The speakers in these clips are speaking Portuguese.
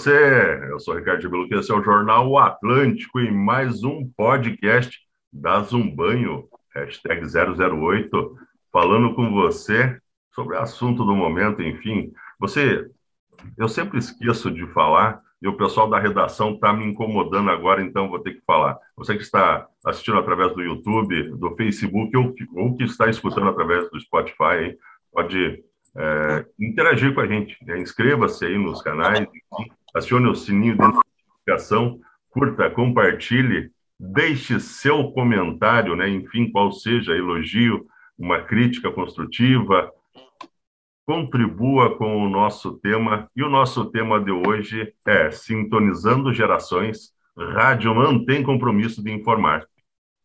você? Eu sou Ricardo Beluque, esse é o Jornal o Atlântico e mais um podcast da Zumbanho, hashtag 008, falando com você sobre o assunto do momento, enfim. Você, eu sempre esqueço de falar e o pessoal da redação está me incomodando agora, então vou ter que falar. Você que está assistindo através do YouTube, do Facebook ou, ou que está escutando através do Spotify, hein, pode é, interagir com a gente. Né? Inscreva-se aí nos canais, acione o sininho de notificação, curta, compartilhe, deixe seu comentário, né? enfim, qual seja, elogio, uma crítica construtiva, contribua com o nosso tema. E o nosso tema de hoje é Sintonizando Gerações, Rádio mantém compromisso de informar.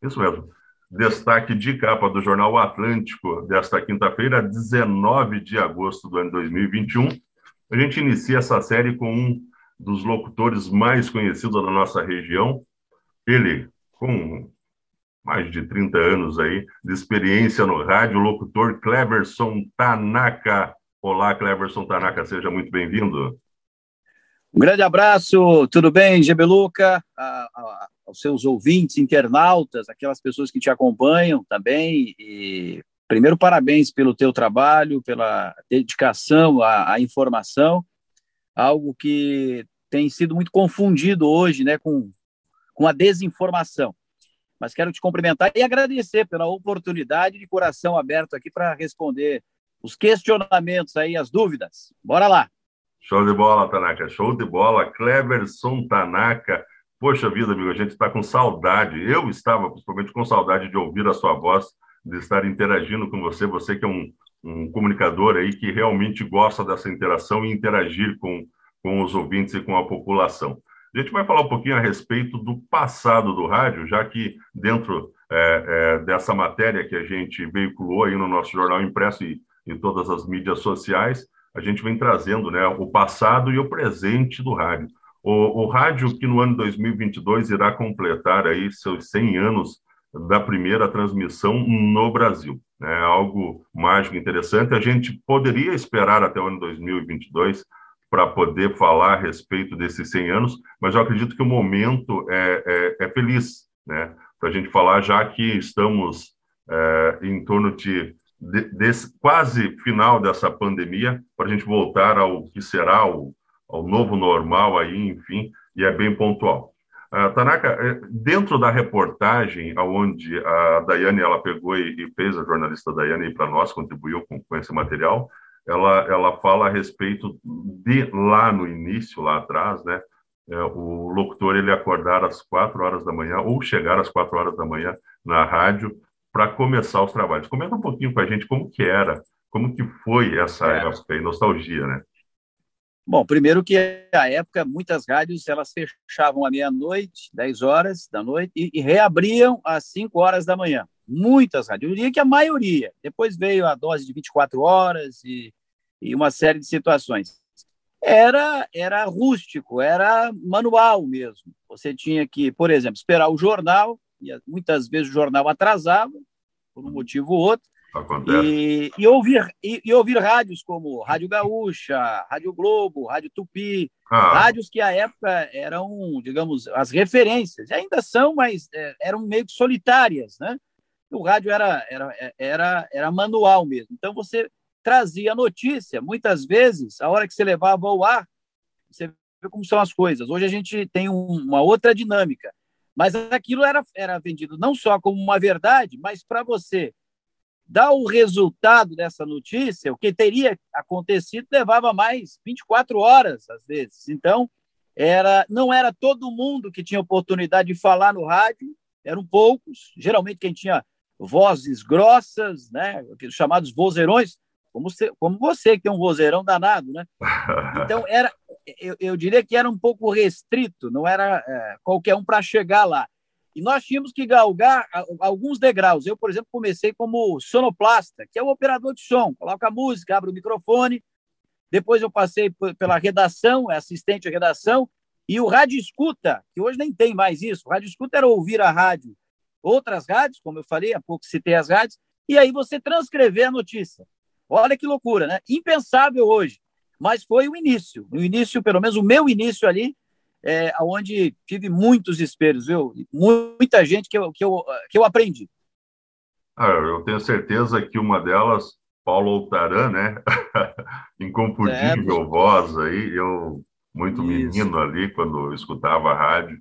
Isso mesmo destaque de capa do Jornal Atlântico desta quinta-feira, 19 de agosto do ano 2021. A gente inicia essa série com um dos locutores mais conhecidos da nossa região, ele com mais de 30 anos aí de experiência no rádio, locutor Cleverson Tanaka. Olá, Cleverson Tanaka, seja muito bem-vindo. Um grande abraço, tudo bem, Gebeluca? aos seus ouvintes, internautas, aquelas pessoas que te acompanham também. E primeiro, parabéns pelo teu trabalho, pela dedicação à, à informação, algo que tem sido muito confundido hoje, né, com, com a desinformação. Mas quero te cumprimentar e agradecer pela oportunidade de coração aberto aqui para responder os questionamentos aí, as dúvidas. Bora lá. Show de bola, Tanaka. Show de bola. Cleverson Tanaka Poxa vida, amigo, a gente está com saudade. Eu estava, principalmente, com saudade de ouvir a sua voz, de estar interagindo com você. Você que é um, um comunicador aí que realmente gosta dessa interação e interagir com, com os ouvintes e com a população. A gente vai falar um pouquinho a respeito do passado do rádio, já que dentro é, é, dessa matéria que a gente veiculou aí no nosso jornal impresso e em todas as mídias sociais, a gente vem trazendo né, o passado e o presente do rádio. O, o rádio que no ano 2022 irá completar aí seus 100 anos da primeira transmissão no Brasil. É algo mágico, interessante. A gente poderia esperar até o ano 2022 para poder falar a respeito desses 100 anos, mas eu acredito que o momento é, é, é feliz, né? Para a gente falar, já que estamos é, em torno de, de quase final dessa pandemia, para a gente voltar ao que será o, ao novo normal aí, enfim, e é bem pontual. Uh, Tanaka, é, dentro da reportagem, aonde a Daiane ela pegou e, e fez a jornalista Daiane para nós contribuiu com, com esse material, ela ela fala a respeito de lá no início, lá atrás, né? É, o locutor ele acordar às quatro horas da manhã ou chegar às quatro horas da manhã na rádio para começar os trabalhos. Comenta um pouquinho com a gente como que era, como que foi essa é. época nostalgia, né? Bom, primeiro que a época muitas rádios elas fechavam à meia-noite, 10 horas da noite e, e, reabriam às 5 horas da manhã. Muitas rádios, eu diria que a maioria. Depois veio a dose de 24 horas e, e uma série de situações. Era era rústico, era manual mesmo. Você tinha que, por exemplo, esperar o jornal, e muitas vezes o jornal atrasava por um motivo ou outro. E, e, ouvir, e, e, ouvir rádios como Rádio Gaúcha, Rádio Globo, Rádio Tupi, ah. rádios que à época eram, digamos, as referências, ainda são, mas é, eram meio que solitárias, né? O rádio era, era, era, era manual mesmo. Então você trazia a notícia, muitas vezes, a hora que você levava ao ar, você vê como são as coisas. Hoje a gente tem um, uma outra dinâmica, mas aquilo era, era vendido não só como uma verdade, mas para você dar o resultado dessa notícia, o que teria acontecido levava mais 24 horas às vezes. Então, era não era todo mundo que tinha oportunidade de falar no rádio, eram poucos, geralmente quem tinha vozes grossas, né, chamados vozeirões, como você, como você que tem um vozeirão danado, né? Então era, eu, eu diria que era um pouco restrito, não era é, qualquer um para chegar lá. E nós tínhamos que galgar alguns degraus. Eu, por exemplo, comecei como sonoplasta, que é o operador de som. Coloca a música, abre o microfone. Depois eu passei pela redação, assistente de redação, e o rádio escuta, que hoje nem tem mais isso. O rádio escuta era ouvir a rádio, outras rádios, como eu falei, há pouco citei as rádios, e aí você transcrever a notícia. Olha que loucura, né? Impensável hoje. mas foi o início. O início, pelo menos o meu início ali, é, onde tive muitos espelhos, viu? Muita gente que eu, que eu, que eu aprendi. Ah, eu tenho certeza que uma delas, Paulo Altaran, né? Inconfundível é, voz aí, eu muito Isso. menino ali quando escutava a rádio,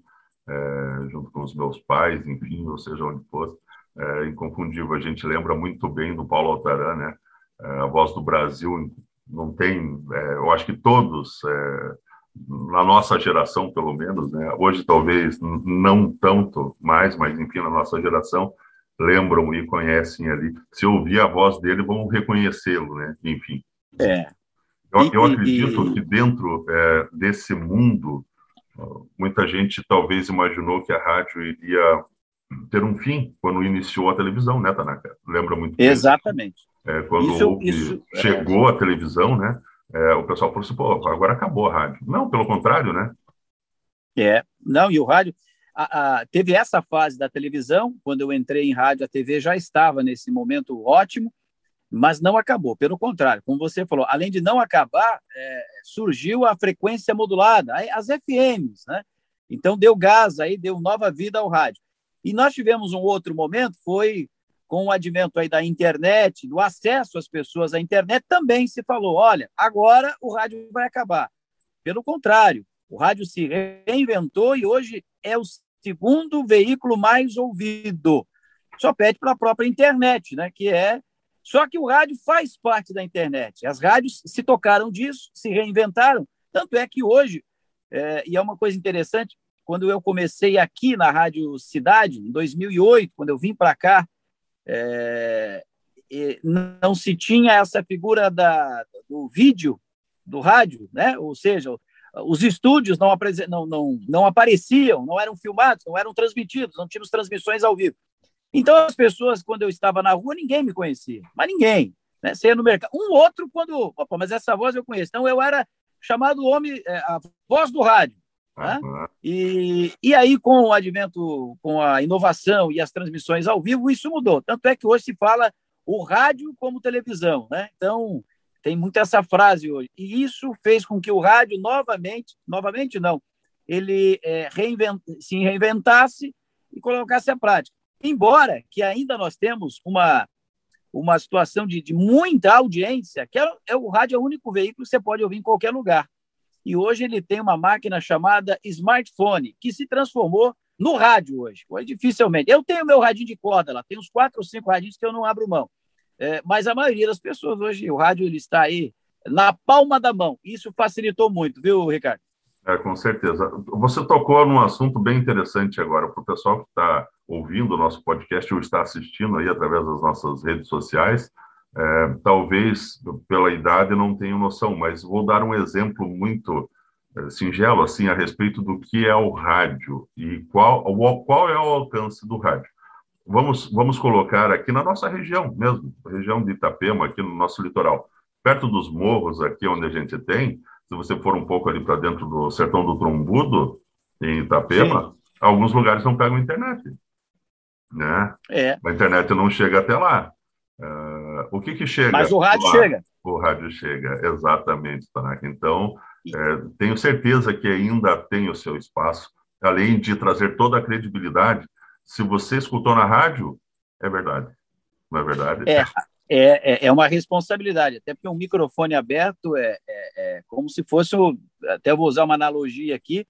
é, junto com os meus pais, enfim, ou seja, onde fosse, é, inconfundível. A gente lembra muito bem do Paulo Altaran, né? É, a voz do Brasil não tem, é, eu acho que todos, é, na nossa geração pelo menos, né? Hoje talvez não tanto mais, mas enfim, na nossa geração lembram e conhecem ali. Se ouvir a voz dele, vão reconhecê-lo, né? Enfim. É. Eu, eu acredito que dentro é, desse mundo, muita gente talvez imaginou que a rádio iria ter um fim quando iniciou a televisão, né, Tanaka? Lembra muito. Exatamente. É, quando isso, isso, é. chegou é... a televisão, né? É, o pessoal falou assim, pô, agora acabou a rádio. Não, pelo contrário, né? É, não, e o rádio, a, a, teve essa fase da televisão, quando eu entrei em rádio, a TV já estava nesse momento ótimo, mas não acabou, pelo contrário, como você falou, além de não acabar, é, surgiu a frequência modulada, as FMs, né? Então deu gás aí, deu nova vida ao rádio. E nós tivemos um outro momento, foi com o advento aí da internet, do acesso às pessoas à internet, também se falou, olha, agora o rádio vai acabar. Pelo contrário, o rádio se reinventou e hoje é o segundo veículo mais ouvido. Só pede para a própria internet, né? Que é só que o rádio faz parte da internet. As rádios se tocaram disso, se reinventaram. Tanto é que hoje, é, e é uma coisa interessante, quando eu comecei aqui na Rádio Cidade, em 2008, quando eu vim para cá, é, não se tinha essa figura da, do vídeo do rádio, né? ou seja, os estúdios não, não, não, não apareciam, não eram filmados, não eram transmitidos, não tínhamos transmissões ao vivo. Então, as pessoas, quando eu estava na rua, ninguém me conhecia, mas ninguém. Né? Você ia no mercado. Um outro, quando. Opa, mas essa voz eu conheço. Então, eu era chamado homem, é, a voz do rádio. Né? E, e aí, com o advento, com a inovação e as transmissões ao vivo, isso mudou. Tanto é que hoje se fala o rádio como televisão. Né? Então, tem muito essa frase hoje. E isso fez com que o rádio, novamente, novamente não, ele é, reinvent, se reinventasse e colocasse a prática. Embora que ainda nós temos uma, uma situação de, de muita audiência, que é, é, o rádio é o único veículo que você pode ouvir em qualquer lugar. E hoje ele tem uma máquina chamada smartphone, que se transformou no rádio hoje. Hoje, dificilmente. Eu tenho meu radinho de corda lá, tem uns quatro ou cinco radinhos que eu não abro mão. É, mas a maioria das pessoas hoje, o rádio ele está aí na palma da mão. Isso facilitou muito, viu, Ricardo? É, com certeza. Você tocou num assunto bem interessante agora para o pessoal que está ouvindo o nosso podcast ou está assistindo aí através das nossas redes sociais. É, talvez pela idade não tenham noção, mas vou dar um exemplo muito é, singelo assim a respeito do que é o rádio e qual, qual é o alcance do rádio. Vamos, vamos colocar aqui na nossa região mesmo, região de Itapema, aqui no nosso litoral, perto dos morros aqui onde a gente tem, se você for um pouco ali para dentro do sertão do Trombudo, em Itapema, Sim. alguns lugares não pegam internet. Né? É. A internet não chega até lá. Uh, o que que chega? Mas o rádio lá? chega. O rádio chega, exatamente, Tanaka. Então, é, tenho certeza que ainda tem o seu espaço, além de trazer toda a credibilidade. Se você escutou na rádio, é verdade. Não é verdade? É, é, é, é, uma responsabilidade, até porque um microfone aberto é, é, é como se fosse, até vou usar uma analogia aqui,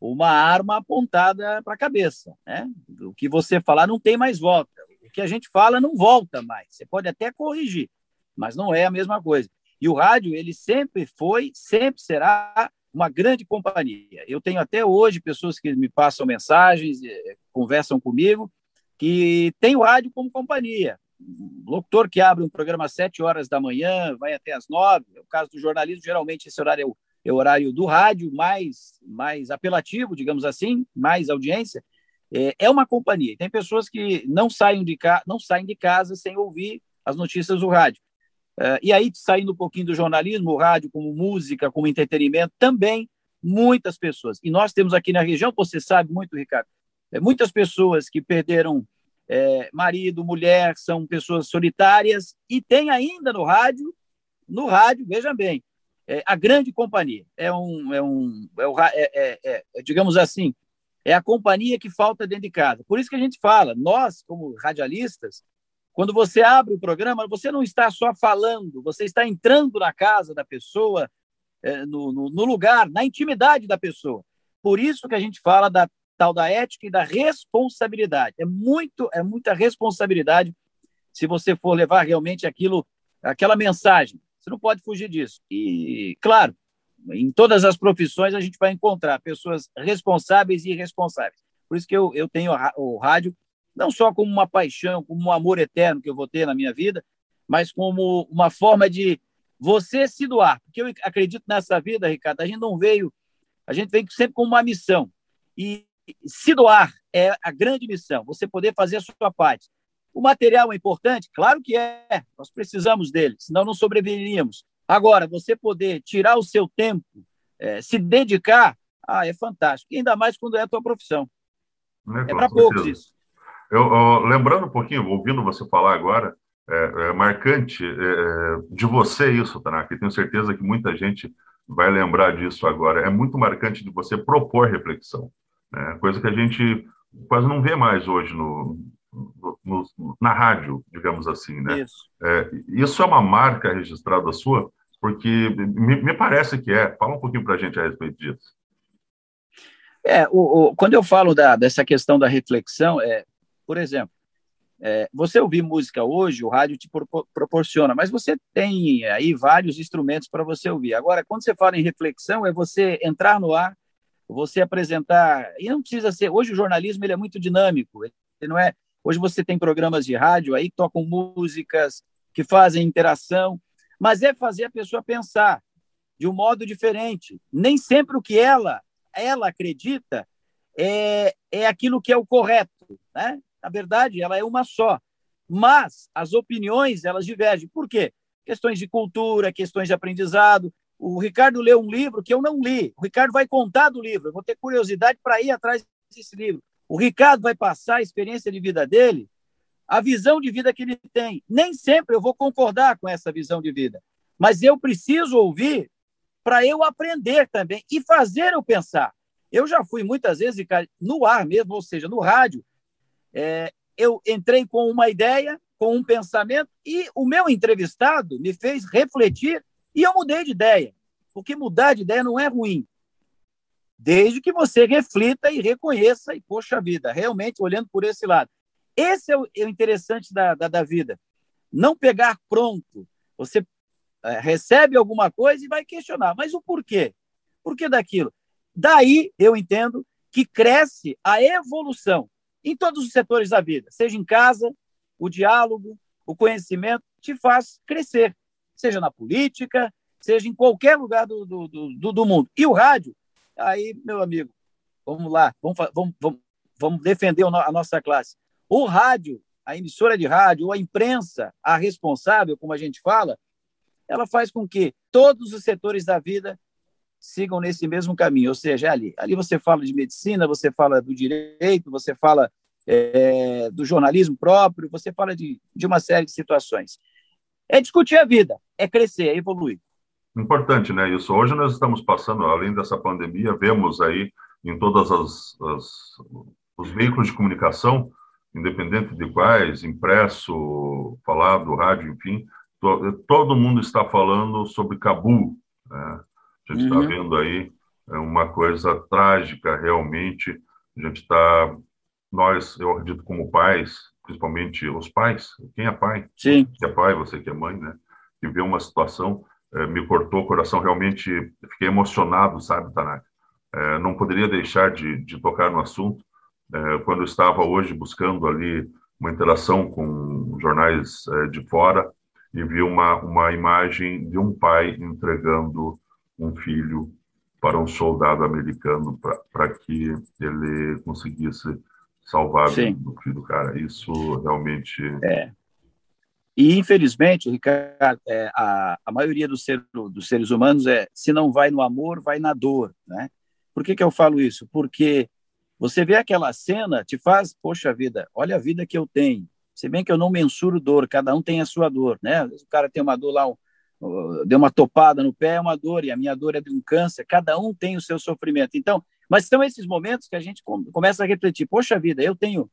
uma arma apontada para a cabeça. Né? O que você falar não tem mais volta. O que a gente fala não volta mais. Você pode até corrigir, mas não é a mesma coisa. E o rádio, ele sempre foi, sempre será uma grande companhia. Eu tenho até hoje pessoas que me passam mensagens, eh, conversam comigo, que tem o rádio como companhia locutor que abre um programa às sete horas da manhã, vai até às nove. No caso do jornalismo, geralmente esse horário é o, é o horário do rádio, mais, mais apelativo, digamos assim, mais audiência. É, é uma companhia. Tem pessoas que não saem de, ca não saem de casa sem ouvir as notícias do rádio. É, e aí, saindo um pouquinho do jornalismo, o rádio como música, como entretenimento, também muitas pessoas. E nós temos aqui na região, você sabe muito, Ricardo, é, muitas pessoas que perderam é, marido, mulher, são pessoas solitárias, e tem ainda no rádio, no rádio, veja bem, é a grande companhia. É um, é um, é, é, digamos assim, é a companhia que falta dentro de casa. Por isso que a gente fala, nós como radialistas, quando você abre o programa, você não está só falando, você está entrando na casa da pessoa, no, no, no lugar, na intimidade da pessoa. Por isso que a gente fala da tal da ética e da responsabilidade. É muito, é muita responsabilidade se você for levar realmente aquilo, aquela mensagem. Você não pode fugir disso. E, claro, em todas as profissões a gente vai encontrar pessoas responsáveis e irresponsáveis. Por isso que eu, eu tenho o rádio não só como uma paixão, como um amor eterno que eu vou ter na minha vida, mas como uma forma de você se doar. Porque eu acredito nessa vida, Ricardo, a gente não veio, a gente vem sempre com uma missão. E se doar é a grande missão, você poder fazer a sua parte. O material é importante? Claro que é, nós precisamos dele, senão não sobreviveríamos. Agora, você poder tirar o seu tempo, é, se dedicar, ah, é fantástico. E ainda mais quando é a tua profissão. É, é para poucos isso. Eu, eu, lembrando um pouquinho, ouvindo você falar agora, é, é marcante é, de você isso, Tanaka, e tenho certeza que muita gente vai lembrar disso agora. É muito marcante de você propor reflexão, né? coisa que a gente quase não vê mais hoje no, no, na rádio, digamos assim, né? Isso. É, isso é uma marca registrada sua, porque me, me parece que é. Fala um pouquinho para a gente a respeito disso. É, o, o, quando eu falo da, dessa questão da reflexão, é, por exemplo, é, você ouvir música hoje, o rádio te pro, proporciona, mas você tem aí vários instrumentos para você ouvir. Agora, quando você fala em reflexão, é você entrar no ar, você apresentar, e não precisa ser, hoje o jornalismo ele é muito dinâmico, ele não é Hoje você tem programas de rádio aí que tocam músicas, que fazem interação, mas é fazer a pessoa pensar de um modo diferente. Nem sempre o que ela ela acredita é, é aquilo que é o correto, né? Na verdade, ela é uma só. Mas as opiniões, elas divergem. Por quê? Questões de cultura, questões de aprendizado. O Ricardo leu um livro que eu não li. O Ricardo vai contar do livro. Eu vou ter curiosidade para ir atrás desse livro. O Ricardo vai passar a experiência de vida dele, a visão de vida que ele tem. Nem sempre eu vou concordar com essa visão de vida, mas eu preciso ouvir para eu aprender também e fazer eu pensar. Eu já fui muitas vezes no ar mesmo, ou seja, no rádio. É, eu entrei com uma ideia, com um pensamento, e o meu entrevistado me fez refletir e eu mudei de ideia. Porque mudar de ideia não é ruim desde que você reflita e reconheça, e poxa vida, realmente olhando por esse lado. Esse é o, é o interessante da, da, da, vida. Não pegar pronto. Você é, recebe alguma coisa e vai questionar, mas o porquê? Por que daquilo? Daí eu entendo que cresce a evolução em todos os setores da vida, seja em casa, o diálogo, o conhecimento te faz crescer, seja na política, seja em qualquer lugar do, do, do, do mundo. E o rádio Aí, meu amigo, vamos lá, vamos, vamos, vamos defender a nossa classe. O rádio, a emissora de rádio, ou a imprensa, a responsável, como a gente fala, ela faz com que todos os setores da vida sigam nesse mesmo caminho, ou seja, é ali. Ali você fala de medicina, você fala do direito, você fala é, do jornalismo próprio, você fala de, de uma série de situações. É discutir a vida, é crescer, é evoluir. Importante, né? Isso. Hoje nós estamos passando, além dessa pandemia, vemos aí em todas as, as os veículos de comunicação, independente de quais, impresso, falado, rádio, enfim, to, todo mundo está falando sobre Cabul. Né? A gente está uhum. vendo aí é uma coisa trágica, realmente. A gente está, nós, eu acredito, como pais, principalmente os pais, quem é pai? Sim. Você que é pai, você que é mãe, né? Que vê uma situação é, me cortou o coração, realmente fiquei emocionado, sabe, Tanaka? É, não poderia deixar de, de tocar no assunto. É, quando eu estava hoje buscando ali uma interação com jornais de fora e vi uma, uma imagem de um pai entregando um filho para um soldado americano para que ele conseguisse salvar Sim. o filho do cara. Isso realmente é. E, infelizmente, Ricardo, é, a, a maioria dos, ser, dos seres humanos é, se não vai no amor, vai na dor. Né? Por que, que eu falo isso? Porque você vê aquela cena, te faz, poxa vida, olha a vida que eu tenho. Se bem que eu não mensuro dor, cada um tem a sua dor. Né? O cara tem uma dor lá, um, deu uma topada no pé, é uma dor, e a minha dor é de um câncer, cada um tem o seu sofrimento. Então, mas são esses momentos que a gente começa a refletir: poxa vida, eu tenho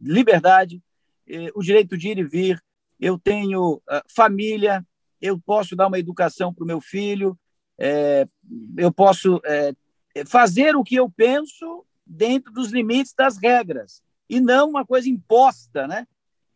liberdade, eh, o direito de ir e vir, eu tenho uh, família, eu posso dar uma educação para o meu filho, é, eu posso é, fazer o que eu penso dentro dos limites das regras, e não uma coisa imposta, né?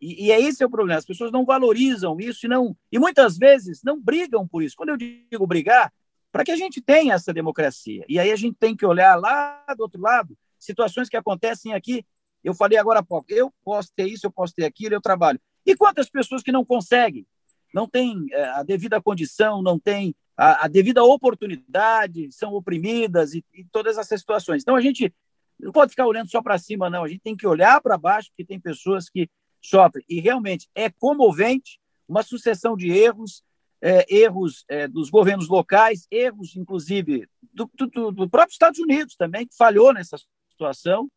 E, e é esse é o problema. As pessoas não valorizam isso e não e muitas vezes não brigam por isso. Quando eu digo brigar, para que a gente tenha essa democracia. E aí a gente tem que olhar lá do outro lado, situações que acontecem aqui. Eu falei agora há pouco, eu posso ter isso, eu posso ter aquilo, eu trabalho. E quantas pessoas que não conseguem, não têm é, a devida condição, não têm a, a devida oportunidade, são oprimidas e, e todas essas situações. Então a gente não pode ficar olhando só para cima, não. A gente tem que olhar para baixo, porque tem pessoas que sofre. E realmente é comovente uma sucessão de erros, é, erros é, dos governos locais, erros, inclusive, do, do, do, próprio Estados Unidos também, que falhou nessa situação.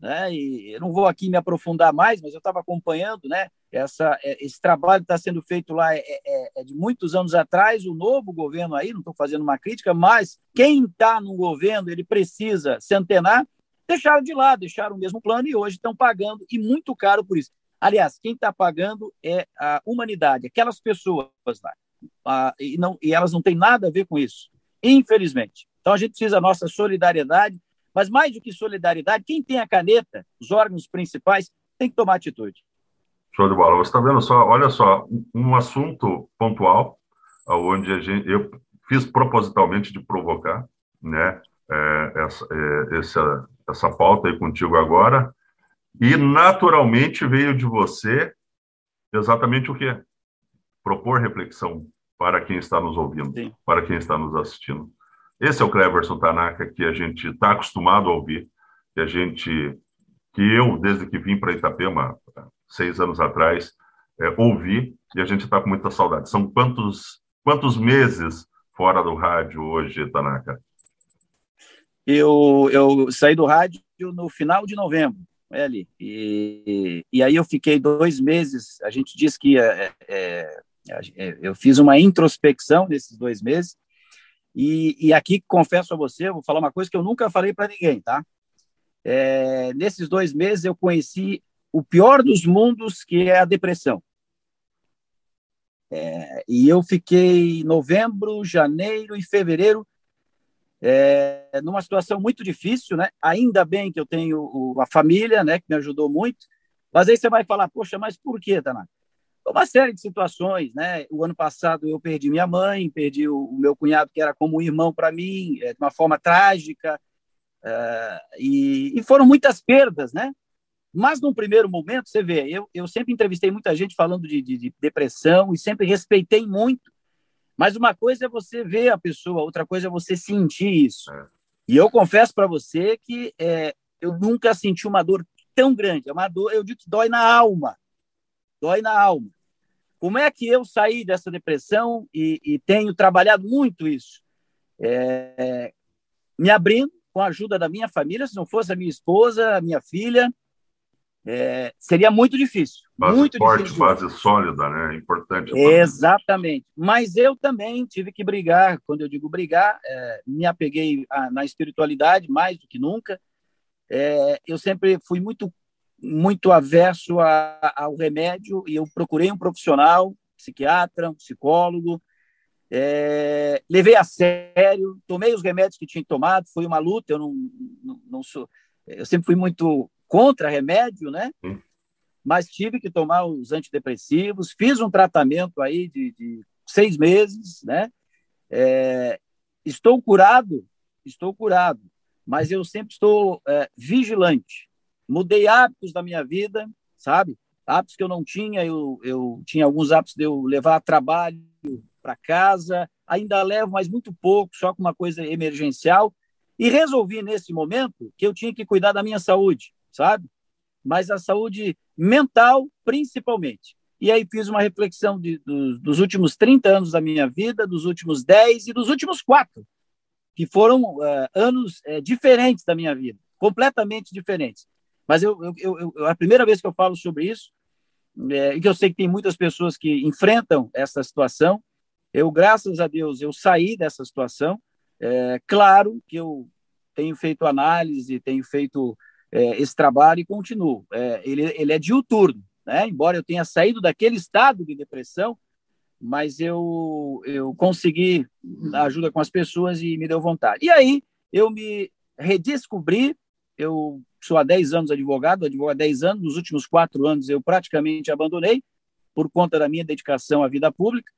Né? E eu não vou aqui me aprofundar mais, mas eu estava acompanhando né? Essa, é, esse trabalho está sendo feito lá é, é, é, de muitos anos atrás. O novo governo aí, não estou fazendo uma crítica, mas quem está no governo ele precisa se antenar. Deixaram de lado, deixaram o mesmo plano e hoje estão pagando e muito caro por isso. Aliás, quem está pagando é a humanidade, aquelas pessoas lá. Ah, e, não, e elas não têm nada a ver com isso, infelizmente. Então a gente precisa da nossa solidariedade, mas mais do que solidariedade, quem tem a caneta, os órgãos principais, tem que tomar atitude. Show de bola. Você está vendo só, olha só, um assunto pontual, onde a gente, eu fiz propositalmente de provocar, né, é, essa, é, essa, essa pauta aí contigo agora, e naturalmente veio de você exatamente o quê? Propor reflexão para quem está nos ouvindo, Sim. para quem está nos assistindo. Esse é o Cleverson Tanaka que a gente está acostumado a ouvir, que a gente, que eu, desde que vim para Itapema, seis anos atrás, é, ouvi, e a gente está com muita saudade. São quantos, quantos meses fora do rádio hoje, Tanaka? Eu, eu saí do rádio no final de novembro é ali. E, e aí eu fiquei dois meses. A gente diz que é, é, é, eu fiz uma introspecção nesses dois meses. E, e aqui confesso a você, vou falar uma coisa que eu nunca falei para ninguém, tá? É, nesses dois meses eu conheci o pior dos mundos, que é a depressão. É, e eu fiquei novembro, janeiro e fevereiro é, numa situação muito difícil, né? Ainda bem que eu tenho a família, né, que me ajudou muito. Mas aí você vai falar, poxa, mas por quê, Tanaka? Uma série de situações, né? O ano passado eu perdi minha mãe, perdi o, o meu cunhado que era como um irmão para mim, é, de uma forma trágica, é, e, e, foram muitas perdas, né? Mas num primeiro momento, você vê, eu, eu sempre entrevistei muita gente falando de, de, de depressão e sempre respeitei muito mas uma coisa é você ver a pessoa, outra coisa é você sentir isso. É. E eu confesso para você que é, eu nunca senti uma dor tão grande. É uma dor, eu digo que dói na alma. Dói na alma. Como é que eu saí dessa depressão e, e tenho trabalhado muito isso? É, me abrindo com a ajuda da minha família, se não fosse a minha esposa, a minha filha, é, seria muito difícil. Base muito forte, difícil. base sólida, né? É importante. Exatamente. Mas eu também tive que brigar. Quando eu digo brigar, é, me apeguei a, na espiritualidade mais do que nunca. É, eu sempre fui muito muito averso a, ao remédio e eu procurei um profissional, psiquiatra, um psicólogo, é, levei a sério, tomei os remédios que tinha tomado, foi uma luta, eu não, não, não sou, eu sempre fui muito contra remédio, né? Hum. Mas tive que tomar os antidepressivos, fiz um tratamento aí de, de seis meses, né? É, estou curado, estou curado, mas eu sempre estou é, vigilante. Mudei hábitos da minha vida, sabe? Hábitos que eu não tinha, eu, eu tinha alguns hábitos de eu levar trabalho para casa, ainda levo, mas muito pouco, só com uma coisa emergencial. E resolvi nesse momento que eu tinha que cuidar da minha saúde sabe? Mas a saúde mental, principalmente. E aí fiz uma reflexão de, dos, dos últimos 30 anos da minha vida, dos últimos 10 e dos últimos quatro, que foram uh, anos uh, diferentes da minha vida, completamente diferentes. Mas eu, eu, eu, a primeira vez que eu falo sobre isso, é, que eu sei que tem muitas pessoas que enfrentam essa situação, Eu, graças a Deus, eu saí dessa situação. É, claro que eu tenho feito análise, tenho feito é, esse trabalho e continuo. É, ele, ele é diuturno, né? Embora eu tenha saído daquele estado de depressão, mas eu, eu consegui ajuda com as pessoas e me deu vontade. E aí eu me redescobri, eu sou há 10 anos advogado, advogado há 10 anos, nos últimos quatro anos eu praticamente abandonei por conta da minha dedicação à vida pública,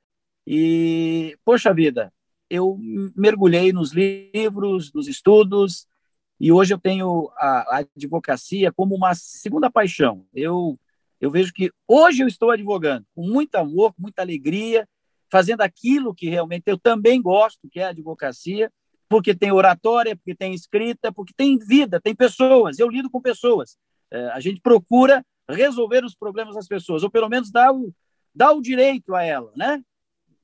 e, poxa vida, eu mergulhei nos livros, nos estudos, e hoje eu tenho a, a advocacia como uma segunda paixão. Eu, eu vejo que hoje eu estou advogando com muito amor, com muita alegria, fazendo aquilo que realmente eu também gosto, que é a advocacia, porque tem oratória, porque tem escrita, porque tem vida, tem pessoas. Eu lido com pessoas. É, a gente procura resolver os problemas das pessoas, ou pelo menos dar o, dar o direito a ela, né?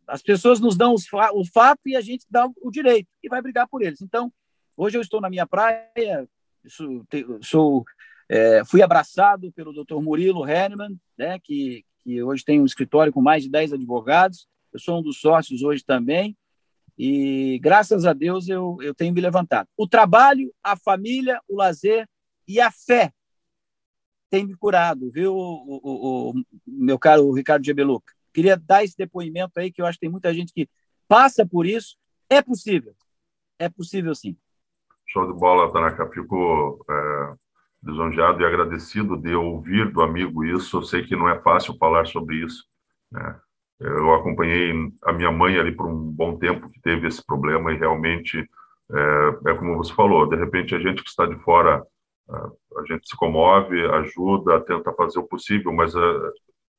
As pessoas nos dão o fato e a gente dá o direito e vai brigar por eles. Então, hoje eu estou na minha praia, sou, sou é, fui abraçado pelo Dr. Murilo Henneman, né, que, que hoje tem um escritório com mais de 10 advogados. Eu sou um dos sócios hoje também. E graças a Deus eu, eu tenho me levantado. O trabalho, a família, o lazer e a fé tem me curado, viu, o, o, o meu caro Ricardo Gebeluca? Queria dar esse depoimento aí, que eu acho que tem muita gente que passa por isso. É possível. É possível, sim. Show de bola, Tanaka. Fico é, lisonjeado e agradecido de ouvir do amigo isso. Eu sei que não é fácil falar sobre isso. Né? Eu acompanhei a minha mãe ali por um bom tempo que teve esse problema e realmente é, é como você falou. De repente, a gente que está de fora, a gente se comove, ajuda, tenta fazer o possível, mas é,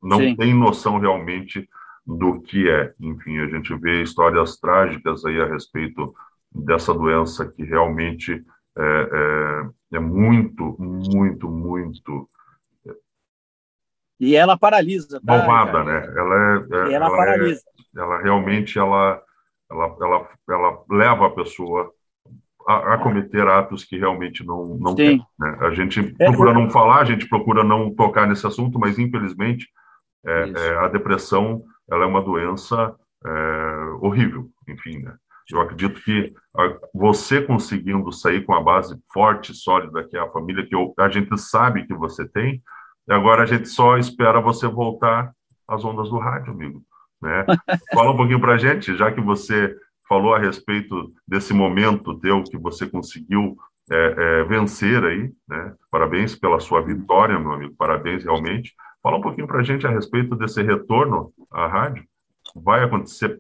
não Sim. tem noção realmente do que é. Enfim, a gente vê histórias trágicas aí a respeito dessa doença que realmente é, é, é muito, muito, muito e ela paralisa. Tá, malvada, né? Ela é, é ela, ela, é paralisa. É, ela realmente ela, ela, ela, ela leva a pessoa a, a, cometer atos que realmente não não tem. Né? A gente é, procura não falar, a gente procura não tocar nesse assunto, mas infelizmente é, é, a depressão ela é uma doença é, horrível, enfim, né? Eu acredito que você conseguindo sair com a base forte, sólida, que é a família que a gente sabe que você tem, agora a gente só espera você voltar às ondas do rádio, amigo. Né? Fala um pouquinho para a gente, já que você falou a respeito desse momento teu que você conseguiu é, é, vencer aí, né? Parabéns pela sua vitória, meu amigo, parabéns realmente. Fala um pouquinho para a gente a respeito desse retorno à rádio. Vai acontecer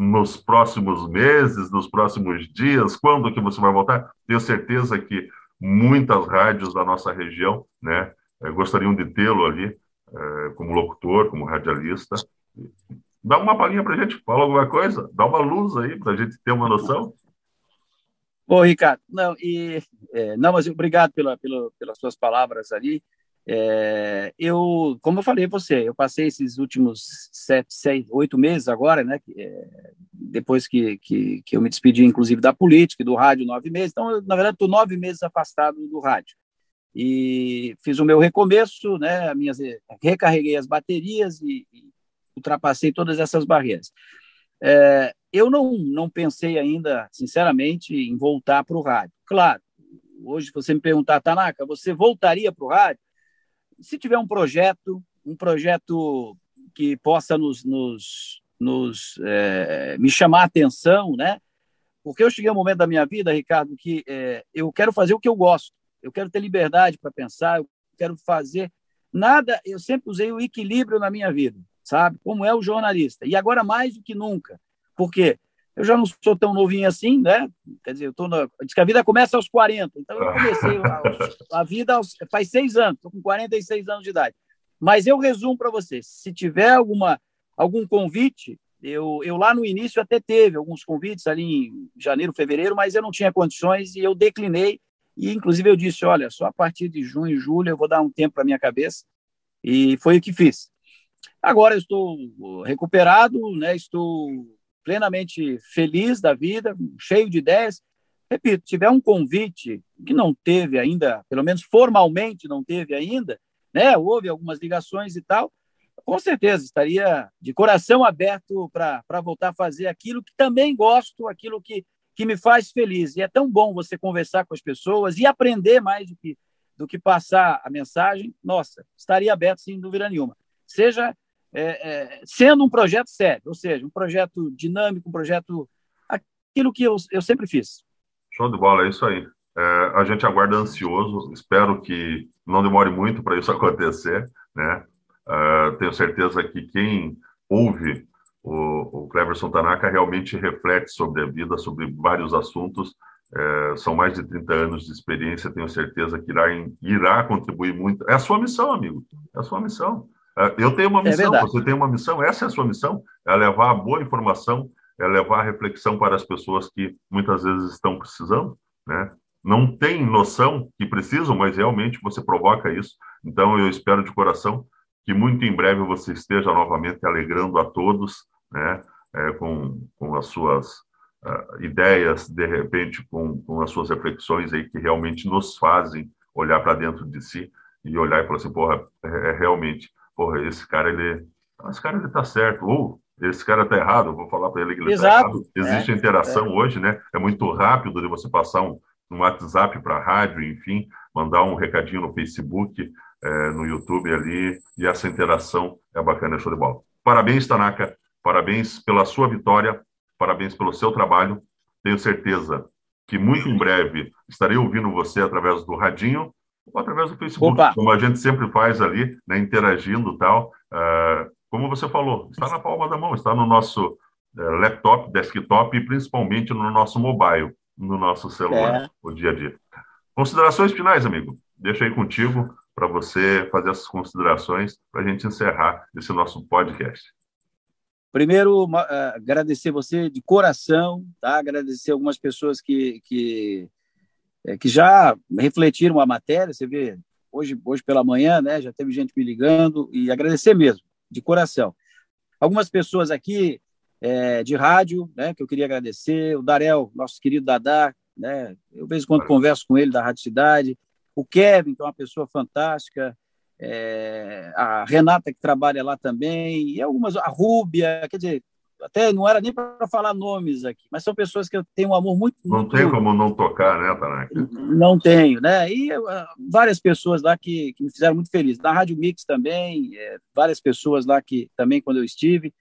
nos próximos meses, nos próximos dias? Quando que você vai voltar? Tenho certeza que muitas rádios da nossa região, né, eh, gostariam de tê-lo ali é, como locutor, como radialista. Dá uma palhinha para a gente, fala alguma coisa, dá uma luz aí para a gente ter uma noção. Ô, Ricardo, não, e, é, não mas obrigado pela, pela, pelas suas palavras ali. É, eu, como eu falei para você, eu passei esses últimos sete, seis, oito meses agora, né? É, depois que, que, que, eu me despedi, inclusive, da política do rádio, nove meses. Então, eu, na verdade, estou nove meses afastado do rádio. E fiz o meu recomeço, né? Minhas, recarreguei as baterias e, e ultrapassei todas essas barreiras. É, eu não, não pensei ainda, sinceramente, em voltar para o rádio. Claro, hoje você me perguntar, Tanaka, você voltaria para o rádio? Se tiver um projeto, um projeto que possa nos, nos, nos é, me chamar a atenção, né? Porque eu cheguei a um momento da minha vida, Ricardo, que é, eu quero fazer o que eu gosto, eu quero ter liberdade para pensar, eu quero fazer nada. Eu sempre usei o equilíbrio na minha vida, sabe? Como é o jornalista. E agora mais do que nunca. Por quê? Eu já não sou tão novinho assim, né? Quer dizer, eu tô na... diz que a vida começa aos 40, então eu comecei a, a vida aos... faz seis anos, estou com 46 anos de idade. Mas eu resumo para você: se tiver alguma, algum convite, eu, eu lá no início até teve alguns convites ali em janeiro, fevereiro, mas eu não tinha condições e eu declinei. E inclusive eu disse: olha, só a partir de junho, julho eu vou dar um tempo para minha cabeça. E foi o que fiz. Agora eu estou recuperado, né? Estou plenamente feliz da vida, cheio de ideias. Repito, tiver um convite que não teve ainda, pelo menos formalmente não teve ainda, né? Houve algumas ligações e tal. com certeza, estaria de coração aberto para voltar a fazer aquilo que também gosto, aquilo que, que me faz feliz. E é tão bom você conversar com as pessoas e aprender mais do que, do que passar a mensagem. Nossa, estaria aberto sem dúvida nenhuma. Seja é, é, sendo um projeto sério, ou seja, um projeto dinâmico, um projeto. aquilo que eu, eu sempre fiz. Show de bola, é isso aí. É, a gente aguarda ansioso, espero que não demore muito para isso acontecer, né? Uh, tenho certeza que quem ouve o, o Cleverson Tanaka realmente reflete sobre a vida, sobre vários assuntos. É, são mais de 30 anos de experiência, tenho certeza que irá, irá contribuir muito. É a sua missão, amigo. É a sua missão. É, eu tenho uma é missão, é você tem uma missão, essa é a sua missão, é levar a boa informação, é levar a reflexão para as pessoas que muitas vezes estão precisando, né? Não tem noção que precisam, mas realmente você provoca isso. Então eu espero de coração que muito em breve você esteja novamente alegrando a todos, né, é, com, com as suas uh, ideias, de repente com, com as suas reflexões aí que realmente nos fazem olhar para dentro de si e olhar e falar assim, porra, é, é realmente, esse cara ele, esse cara ele tá certo, ou esse cara tá errado, vou falar para ele que ele está errado. Existe é, interação é. hoje, né? É muito rápido de você passar um, um WhatsApp para a rádio, enfim, mandar um recadinho no Facebook, é, no YouTube ali, e essa interação é bacana, é show de bola. Parabéns, Tanaka, parabéns pela sua vitória, parabéns pelo seu trabalho. Tenho certeza que muito em breve estarei ouvindo você através do radinho ou através do Facebook, Opa. como a gente sempre faz ali, né, interagindo e tal. Uh, como você falou, está na palma da mão, está no nosso uh, laptop, desktop e principalmente no nosso mobile, no nosso celular, é. o dia a dia. Considerações finais, amigo? Deixa aí contigo para você fazer essas considerações para a gente encerrar esse nosso podcast. Primeiro, uh, agradecer você de coração, tá? agradecer algumas pessoas que, que, é, que já refletiram a matéria. Você vê, hoje, hoje pela manhã, né, já teve gente me ligando, e agradecer mesmo, de coração. Algumas pessoas aqui é, de rádio, né, que eu queria agradecer, o Darel, nosso querido Dadá, né, eu, vez em quando, converso com ele da Rádio Cidade, o Kevin, que é uma pessoa fantástica, é, a Renata, que trabalha lá também, e algumas, a Rúbia, quer dizer, até não era nem para falar nomes aqui, mas são pessoas que eu tenho um amor muito. Não muito, tem como não tocar, né, Tanaka? Não tenho, né? E uh, várias pessoas lá que, que, me fizeram muito feliz. Na Rádio Mix também, é, várias pessoas lá que também, quando eu estive,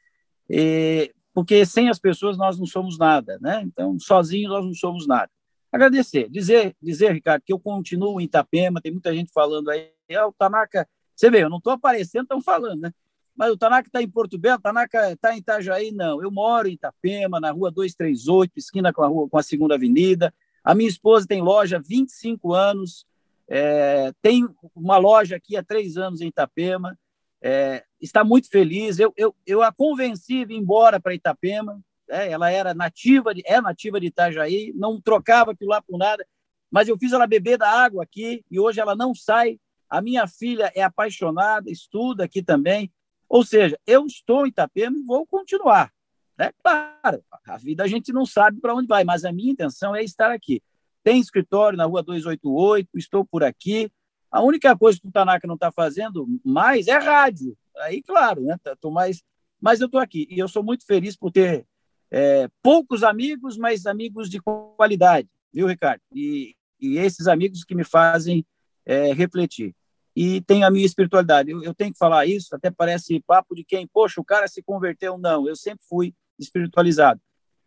e, porque sem as pessoas nós não somos nada, né? Então, sozinhos nós não somos nada agradecer, dizer, dizer, Ricardo, que eu continuo em Itapema, tem muita gente falando aí, ah, o Tanaka, você vê, eu não estou aparecendo, estão falando, né? Mas o Tanaka está em Porto Belo, o Tanaka está em Itajaí, não. Eu moro em Itapema, na rua 238, esquina com a, rua, com a segunda avenida. A minha esposa tem loja há 25 anos, é, tem uma loja aqui há três anos em Itapema, é, está muito feliz. Eu, eu, eu a convenci a vir embora para Itapema, é, ela era nativa, de, é nativa de Itajaí, não trocava aquilo lá por nada, mas eu fiz ela beber da água aqui e hoje ela não sai. A minha filha é apaixonada, estuda aqui também. Ou seja, eu estou em Itapema e vou continuar. Né? Claro, a vida a gente não sabe para onde vai, mas a minha intenção é estar aqui. Tem escritório na rua 288, estou por aqui. A única coisa que o Tanaka não está fazendo mais é rádio. Aí, claro, né? Tô mais... Mas eu estou aqui e eu sou muito feliz por ter é, poucos amigos, mas amigos de qualidade, viu, Ricardo? E, e esses amigos que me fazem é, refletir. E tem a minha espiritualidade. Eu, eu, tenho que falar isso, até parece papo de quem, poxa, o cara se converteu. Não, eu sempre fui espiritualizado.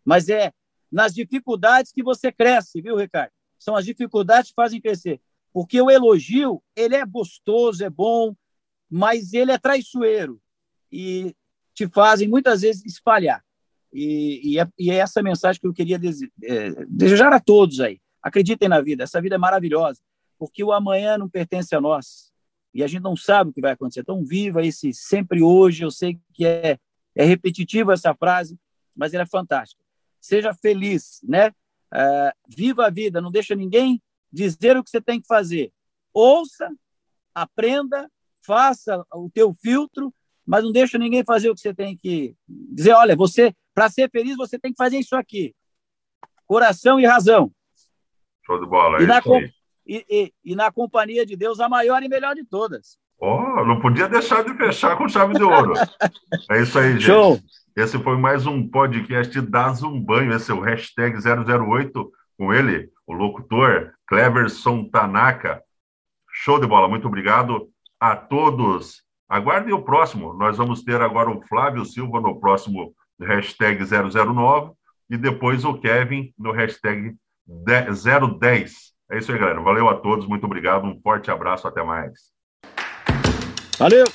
Mas é nas dificuldades que você cresce, viu, Ricardo? São as dificuldades que fazem crescer. Porque o elogio, ele é gostoso, é bom, mas ele é traiçoeiro e te fazem muitas vezes espalhar. E, e, é, e é essa mensagem que eu queria é, desejar a todos aí. Acreditem na vida, essa vida é maravilhosa, porque o amanhã não pertence a nós e a gente não sabe o que vai acontecer. Então, viva esse sempre hoje. Eu sei que é, é repetitiva essa frase, mas ela é fantástica. Seja feliz, né? Uh, viva a vida, não deixa ninguém dizer o que você tem que fazer. Ouça, aprenda, faça o teu filtro, mas não deixa ninguém fazer o que você tem que dizer. Olha, você para ser feliz, você tem que fazer isso aqui: coração e razão. Show de bola. E, é na, e, e, e, na companhia de Deus, a maior e melhor de todas. Oh, não podia deixar de fechar com chave de ouro. É isso aí, gente. Show! Esse foi mais um podcast da Zumbanho. Esse é o hashtag 008 com ele, o locutor Cleverson Tanaka. Show de bola, muito obrigado a todos. Aguardem o próximo. Nós vamos ter agora o Flávio Silva no próximo hashtag 009 e depois o Kevin no hashtag 010. É isso aí, galera. Valeu a todos, muito obrigado, um forte abraço, até mais. Valeu!